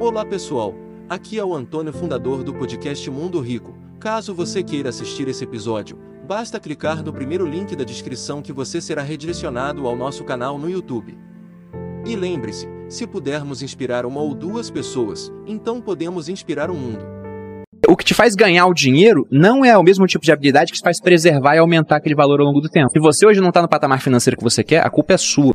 Olá pessoal, aqui é o Antônio, fundador do podcast Mundo Rico. Caso você queira assistir esse episódio, basta clicar no primeiro link da descrição que você será redirecionado ao nosso canal no YouTube. E lembre-se, se pudermos inspirar uma ou duas pessoas, então podemos inspirar o mundo. O que te faz ganhar o dinheiro não é o mesmo tipo de habilidade que te faz preservar e aumentar aquele valor ao longo do tempo. Se você hoje não está no patamar financeiro que você quer, a culpa é sua.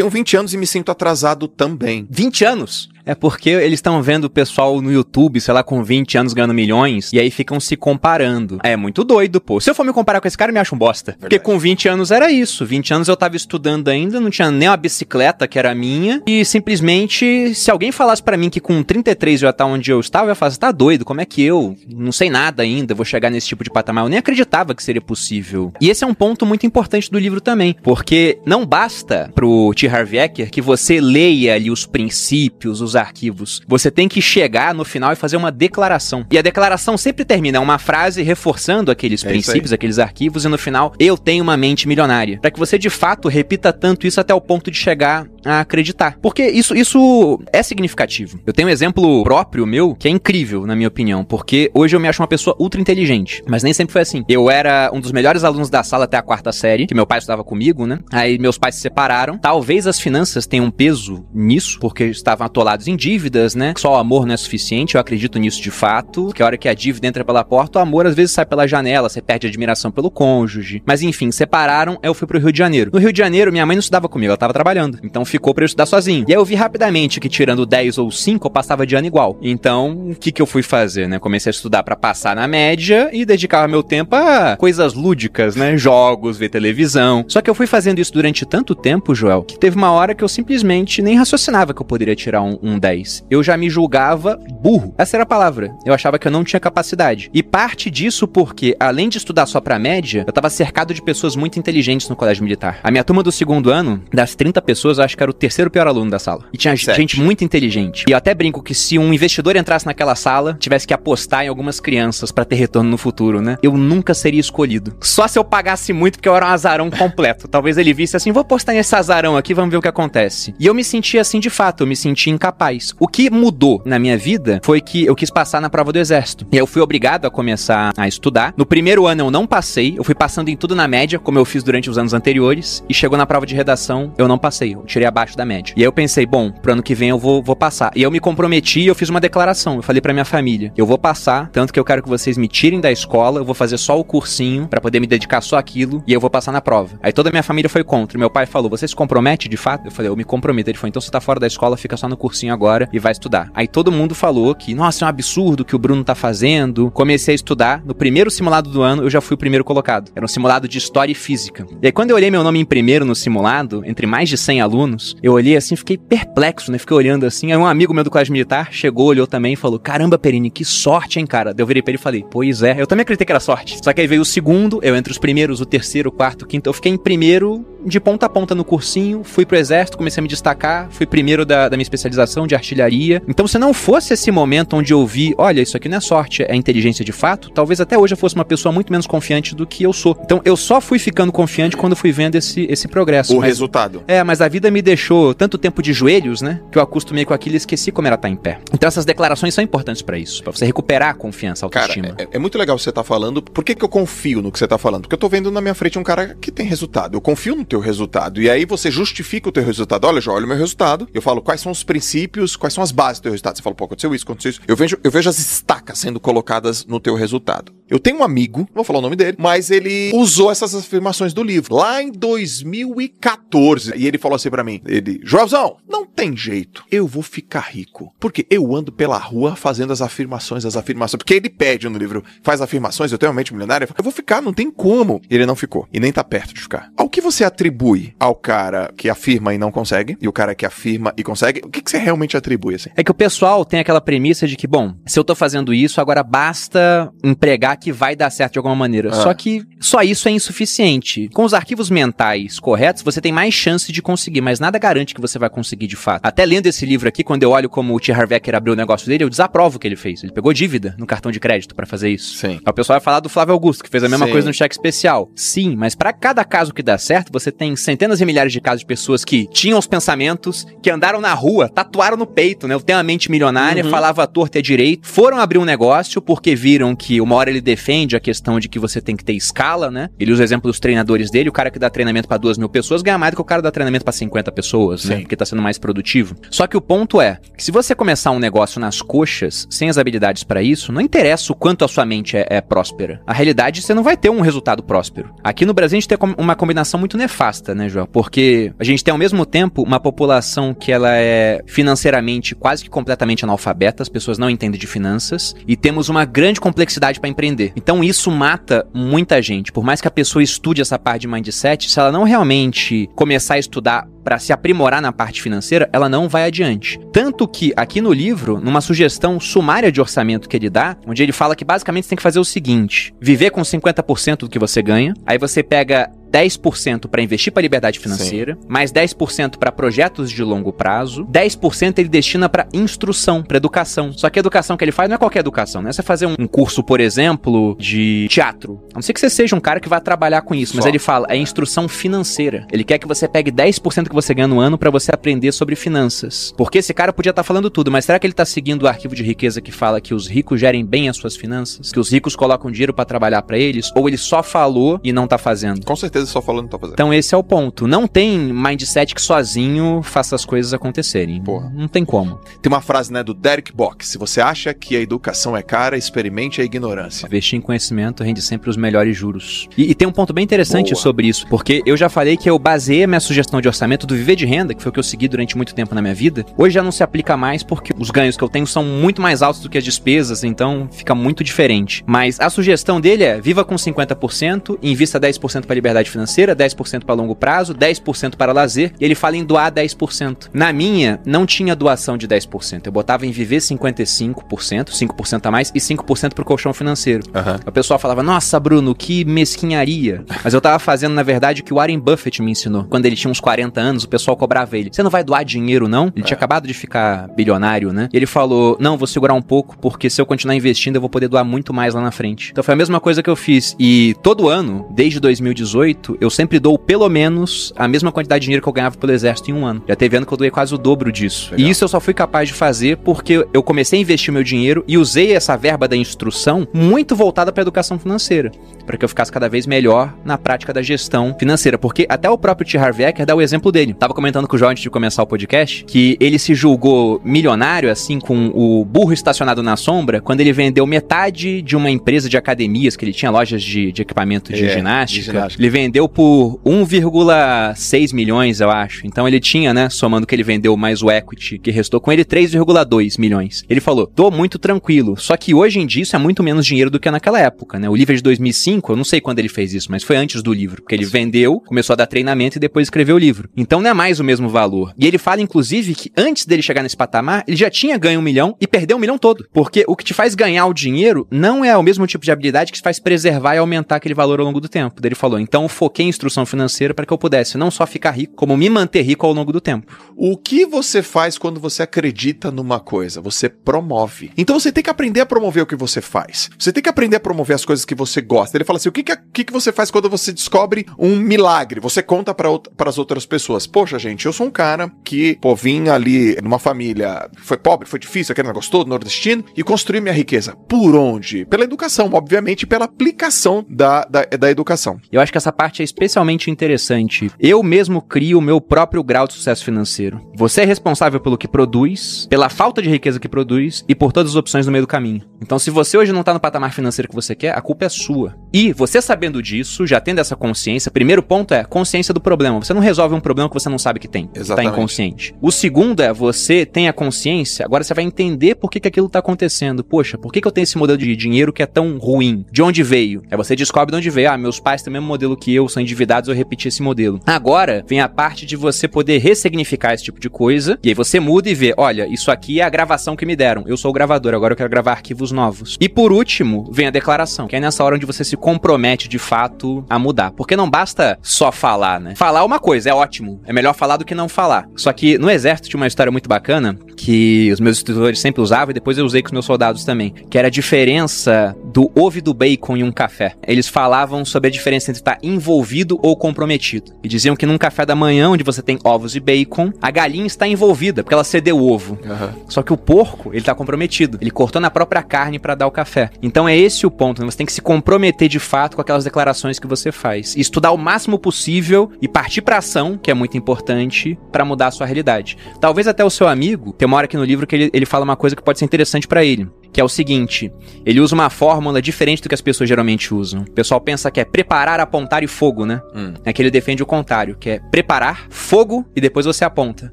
Tenho 20 anos e me sinto atrasado também. 20 anos? É porque eles estão vendo o pessoal no YouTube, sei lá, com 20 anos ganhando milhões, e aí ficam se comparando. É muito doido, pô. Se eu for me comparar com esse cara, eu me acho um bosta. Verdade. Porque com 20 anos era isso. 20 anos eu tava estudando ainda, não tinha nem uma bicicleta que era minha, e simplesmente, se alguém falasse para mim que com 33 eu ia estar onde eu estava, eu ia falar, tá doido, como é que eu, não sei nada ainda, vou chegar nesse tipo de patamar? Eu nem acreditava que seria possível. E esse é um ponto muito importante do livro também, porque não basta pro T. Harv Eker que você leia ali os princípios, os arquivos. Você tem que chegar no final e fazer uma declaração. E a declaração sempre termina uma frase reforçando aqueles é princípios, aqueles arquivos, e no final, eu tenho uma mente milionária. Para que você de fato repita tanto isso até o ponto de chegar a acreditar. Porque isso, isso é significativo. Eu tenho um exemplo próprio meu que é incrível, na minha opinião, porque hoje eu me acho uma pessoa ultra inteligente, mas nem sempre foi assim. Eu era um dos melhores alunos da sala até a quarta série, que meu pai estudava comigo, né? Aí meus pais se separaram. Talvez as finanças tenham um peso nisso, porque estavam atolados em dívidas, né? Só o amor não é suficiente, eu acredito nisso de fato. Que a hora que a dívida entra pela porta, o amor às vezes sai pela janela, você perde admiração pelo cônjuge. Mas enfim, separaram, eu fui pro Rio de Janeiro. No Rio de Janeiro, minha mãe não estudava comigo, ela tava trabalhando. Então ficou pra eu estudar sozinho. E aí eu vi rapidamente que tirando 10 ou 5, eu passava de ano igual. Então, o que que eu fui fazer, né? Comecei a estudar para passar na média e dedicava meu tempo a coisas lúdicas, né? Jogos, ver televisão. Só que eu fui fazendo isso durante tanto tempo, Joel, que teve uma hora que eu simplesmente nem raciocinava que eu poderia tirar um, um 10. Eu já me julgava burro. Essa era a palavra. Eu achava que eu não tinha capacidade. E parte disso porque, além de estudar só pra média, eu tava cercado de pessoas muito inteligentes no colégio militar. A minha turma do segundo ano, das 30 pessoas, eu acho que era o terceiro pior aluno da sala. E tinha Sete. gente muito inteligente. E eu até brinco que se um investidor entrasse naquela sala, tivesse que apostar em algumas crianças para ter retorno no futuro, né? Eu nunca seria escolhido. Só se eu pagasse muito, porque eu era um azarão completo. Talvez ele visse assim, vou apostar nesse azarão aqui, vamos ver o que acontece. E eu me senti assim de fato, eu me senti incapaz. O que mudou na minha vida foi que eu quis passar na prova do exército. E eu fui obrigado a começar a estudar. No primeiro ano eu não passei, eu fui passando em tudo na média, como eu fiz durante os anos anteriores, e chegou na prova de redação, eu não passei, eu tirei abaixo da média. E aí eu pensei, bom, pro ano que vem eu vou, vou passar. E eu me comprometi, eu fiz uma declaração. Eu falei pra minha família: eu vou passar, tanto que eu quero que vocês me tirem da escola, eu vou fazer só o cursinho para poder me dedicar só aquilo e eu vou passar na prova. Aí toda a minha família foi contra. Meu pai falou: você se compromete de fato? Eu falei: eu me comprometo. Ele falou: então você tá fora da escola, fica só no cursinho agora e vai estudar. Aí todo mundo falou que, nossa, é um absurdo que o Bruno tá fazendo. Comecei a estudar. No primeiro simulado do ano, eu já fui o primeiro colocado. Era um simulado de história e física. E aí quando eu olhei meu nome em primeiro no simulado, entre mais de 100 alunos, eu olhei assim, fiquei perplexo, né? Fiquei olhando assim. Aí um amigo meu do colégio militar chegou, olhou também e falou: Caramba, Perini, que sorte, hein, cara? Eu virei pra ele e falei: Pois é, eu também acreditei que era sorte. Só que aí veio o segundo, eu entre os primeiros, o terceiro, o quarto, o quinto. Eu fiquei em primeiro de ponta a ponta no cursinho, fui pro exército, comecei a me destacar, fui primeiro da, da minha especialização de artilharia. Então, se não fosse esse momento onde eu vi, olha, isso aqui não é sorte, é inteligência de fato, talvez até hoje eu fosse uma pessoa muito menos confiante do que eu sou. Então, eu só fui ficando confiante quando fui vendo esse, esse progresso. O mas, resultado. É, mas a vida me deixou tanto tempo de joelhos, né? Que eu acostumei com aquilo e esqueci como era estar em pé. Então, essas declarações são importantes para isso, para você recuperar a confiança, a autoestima. Cara, é, é, muito legal você tá falando. Por que, que eu confio no que você tá falando? Porque eu tô vendo na minha frente um cara que tem resultado. Eu confio no teu resultado. E aí você justifica o teu resultado. Olha, já olha o meu resultado. Eu falo quais são os princípios, quais são as bases do teu resultado. Você fala, pô, aconteceu isso, aconteceu isso. Eu vejo, eu vejo as estacas sendo colocadas no teu resultado. Eu tenho um amigo, vou falar o nome dele, mas ele usou essas afirmações do livro lá em 2014. E ele falou assim para mim: ele, Joelzão, não tem jeito. Eu vou ficar rico. Porque eu ando pela rua fazendo as afirmações, as afirmações. Porque ele pede no livro, faz afirmações, eu tenho uma mente milionária. Eu vou ficar, não tem como. Ele não ficou. E nem tá perto de ficar. Ao que você atribui ao cara que afirma e não consegue, e o cara que afirma e consegue, o que, que você realmente atribui assim? É que o pessoal tem aquela premissa de que, bom, se eu tô fazendo isso, agora basta empregar que vai dar certo de alguma maneira. Ah. Só que só isso é insuficiente. Com os arquivos mentais corretos, você tem mais chance de conseguir, mas nada garante que você vai conseguir de fato. Até lendo esse livro aqui, quando eu olho como o T. Harvecker abriu o negócio dele, eu desaprovo o que ele fez. Ele pegou dívida no cartão de crédito pra fazer isso. Sim. Aí o pessoal vai falar do Flávio Augusto, que fez a mesma Sim. coisa no cheque especial. Sim, mas pra cada caso que dá certo, você tem centenas e milhares de casos de pessoas que tinham os pensamentos, que andaram na rua, tatuaram no peito, né? Eu tenho a mente milionária, Uhum. falava torta e direito, foram abrir um negócio porque viram que uma hora ele defende a questão de que você tem que ter escala, né? Ele usa o exemplo dos treinadores dele, o cara que dá treinamento pra duas mil pessoas ganha mais do que o cara que dá treinamento pra 50 pessoas, né? Porque tá sendo mais produtivo. Só que o ponto é que se você começar um negócio nas coxas, sem as habilidades pra isso, não interessa o quanto a sua mente é, é próspera. A realidade, você não vai ter um resultado próspero. Aqui no Brasil, a gente tem uma combinação muito nefasta, né, João? Porque a gente tem, ao mesmo tempo, uma população que ela é financeiramente quase que completamente analfabeta, as pessoas não entendem de finanças, e temos uma grande complexidade pra empreender. Então, isso mata muita gente. Por mais que a pessoa estude essa parte de mindset, se ela não realmente começar a estudar pra se aprimorar na parte financeira, ela não vai adiante. Tanto que aqui no livro, numa sugestão sumária de orçamento que ele dá, onde ele fala que basicamente você tem que fazer o seguinte: viver com 50% do que você ganha, aí você pega 10% pra investir pra liberdade financeira, mais 10% pra projetos de longo prazo, 10% ele destina pra instrução, pra educação. Só que a educação que ele faz não é qualquer educação, não é você fazer um curso, por exemplo, de teatro. A não ser que você seja um cara que vai trabalhar com isso, mas Só. ele fala, é instrução financeira. Ele quer que você pegue 10% que você ganha no ano pra você aprender sobre finanças. Porque esse cara podia estar falando tudo, mas será que ele tá seguindo o arquivo de riqueza que fala que os ricos gerem bem as suas finanças? Que os ricos colocam dinheiro pra trabalhar pra eles? Ou ele só falou e não tá fazendo? Com certeza só falando tá fazendo. Então esse é o ponto. Não tem mindset que sozinho faça as coisas acontecerem. Porra. Não tem como. Tem uma frase, né, do Derek Bock. Se você acha que a educação é cara, experimente a ignorância. Investir em conhecimento rende sempre os melhores juros. E, e tem um ponto bem interessante Boa. sobre isso, porque eu já falei que eu baseei a minha sugestão de orçamento do viver de renda, que foi o que eu segui durante muito tempo na minha vida. Hoje já não se aplica mais porque os ganhos que eu tenho são muito mais altos do que as despesas, então fica muito diferente. Mas a sugestão dele é: viva com 50%, invista 10% para liberdade financeira, 10% para longo prazo, 10% para lazer, e ele fala em doar 10%. Na minha, não tinha doação de 10%. Eu botava em viver 55%, 5% a mais e 5% pro colchão financeiro. Aham. O pessoal falava, nossa, Bruno, que mesquinharia. Mas eu tava fazendo, na verdade, o que o Warren Buffett me ensinou. Quando ele tinha uns 40 anos, o pessoal cobrava ele. Você não vai doar dinheiro, não? Ele tinha acabado de ficar bilionário, né? E ele falou, não, vou segurar um pouco, porque se eu continuar investindo, eu vou poder doar muito mais lá na frente. Então foi a mesma coisa que eu fiz. E todo ano, desde 2018, eu sempre dou pelo menos a mesma quantidade de dinheiro que eu ganhava pelo exército em um ano. Já teve ano que eu doei quase o dobro disso. Legal. E isso eu só fui capaz de fazer porque eu comecei a investir meu dinheiro e usei essa verba da instrução muito voltada para educação financeira, para que eu ficasse cada vez melhor na prática da gestão financeira, porque até o próprio T. Harv Eker dá o exemplo dele. Tava comentando com o João antes de começar o podcast que ele se julgou milionário assim com o burro estacionado na sombra quando ele vendeu metade de uma empresa de academias que ele tinha lojas de, de equipamento de É, de ginástica. ginástica. Ele vendeu por 1,6 milhões, eu acho. Então ele tinha, né, somando que ele vendeu mais o equity que restou com ele, 3,2 milhões. Ele falou, tô muito tranquilo. Só que hoje em dia isso é muito menos dinheiro do que naquela época, né? O livro é de 2005, eu não sei quando ele fez isso, mas foi antes do livro. Porque ele vendeu, começou a dar treinamento e depois escreveu o livro. Então não é mais o mesmo valor. E ele fala, inclusive, que antes dele chegar nesse patamar, ele já tinha ganho um milhão e perdeu um milhão todo. Porque o que te faz ganhar o dinheiro não é o mesmo tipo de habilidade que te faz preservar e aumentar aquele valor ao longo do tempo. Ele falou, então foquei em instrução financeira para que eu pudesse não só ficar rico, como me manter rico ao longo do tempo. O que você faz quando você acredita numa coisa? Você promove. Então você tem que aprender a promover o que você faz. Você tem que aprender a promover as coisas que você gosta. Ele fala assim: o que, que, o que, que você faz quando você descobre um milagre? Você conta para as outras pessoas. Poxa, gente, eu sou um cara que, pô, vim ali numa família, foi pobre, foi difícil, aquele negócio todo, nordestino, e construí minha riqueza. Por onde? Pela educação, obviamente, pela aplicação da, da, da educação. Eu acho que essa parte é especialmente interessante. Eu mesmo crio o meu próprio grau de sucesso financeiro. Você é responsável pelo que produz, pela falta de riqueza que produz e por todas as opções no meio do caminho. Então, se você hoje não tá no patamar financeiro que você quer, a culpa é sua. E você sabendo disso, já tendo essa consciência, primeiro ponto é consciência do problema. Você não resolve um problema que você não sabe que tem. Você tá Exatamente. inconsciente. O segundo é você tem a consciência, agora você vai entender por que, que aquilo tá acontecendo. Poxa, por que, que eu tenho esse modelo de dinheiro que é tão ruim? De onde veio? Aí você descobre de onde veio. Ah, meus pais têm o mesmo modelo que que eu são endividados, eu repeti esse modelo. Agora vem a parte de você poder ressignificar esse tipo de coisa, e aí você muda e vê, olha, isso aqui é a gravação que me deram. Eu sou o gravador, agora eu quero gravar arquivos novos. E por último, vem a declaração, que é nessa hora onde você se compromete de fato a mudar. Porque não basta só falar, né? Falar é uma coisa, é ótimo. É melhor falar do que não falar. Só que no exército tinha uma história muito bacana que os meus instrutores sempre usavam e depois eu usei com os meus soldados também, que era a diferença do ovo e do bacon em um café. Eles falavam sobre a diferença entre estar envolvido ou comprometido. E diziam que num café da manhã, onde você tem ovos e bacon, a galinha está envolvida, porque ela cedeu o ovo. Uhum. Só que o porco, ele tá comprometido. Ele cortou na própria carne para dar o café. Então é esse o ponto, né? Você tem que se comprometer de fato com aquelas declarações que você faz. E estudar o máximo possível e partir pra ação, que é muito importante, para mudar a sua realidade. Talvez até o seu amigo, tem uma hora aqui no livro que ele, ele fala uma coisa que pode ser interessante para ele que é o seguinte: ele usa uma fórmula diferente do que as pessoas geralmente usam. O pessoal pensa que é preparar, apontar e fogo, né? Hum. É que ele defende o contrário, que é preparar, fogo e depois você aponta.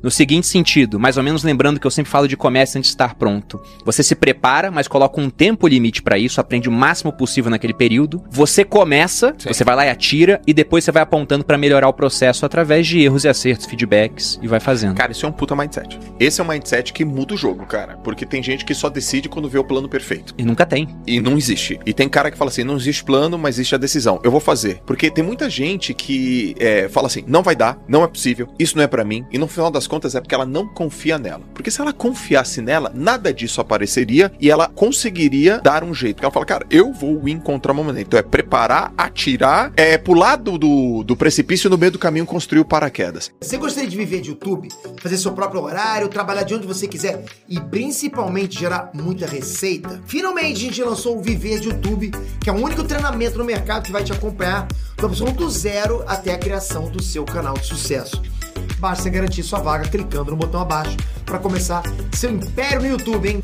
No seguinte sentido, mais ou menos lembrando que eu sempre falo de comércio antes de estar pronto. Você se prepara, mas coloca um tempo limite para isso, aprende o máximo possível naquele período. Você começa, Sim. você vai lá e atira e depois você vai apontando para melhorar o processo através de erros e acertos, feedbacks e vai fazendo. Cara, isso é um puta mindset. Esse é um mindset que muda o jogo, cara. Porque tem gente que só decide quando vê o plano perfeito. E nunca tem. E não existe. E tem cara que fala assim: não existe plano, mas existe a decisão. Eu vou fazer. Porque tem muita gente que é, fala assim: não vai dar, não é possível, isso não é pra mim. E no final das contas é porque ela não confia nela. Porque se ela confiasse nela, nada disso apareceria e ela conseguiria dar um jeito. Porque ela fala, cara, eu vou encontrar uma maneira. Então é preparar, atirar, é pular do, do, do precipício no meio do caminho construir o paraquedas. Você gostaria de viver de YouTube, fazer seu próprio horário, trabalhar de onde você quiser e principalmente gerar muita receita? Finalmente a gente lançou o Viver de YouTube, que é o único treinamento no mercado que vai te acompanhar do absoluto zero até a criação do seu canal de sucesso. Basta garantir sua vaga clicando no botão abaixo para começar seu império no YouTube, hein?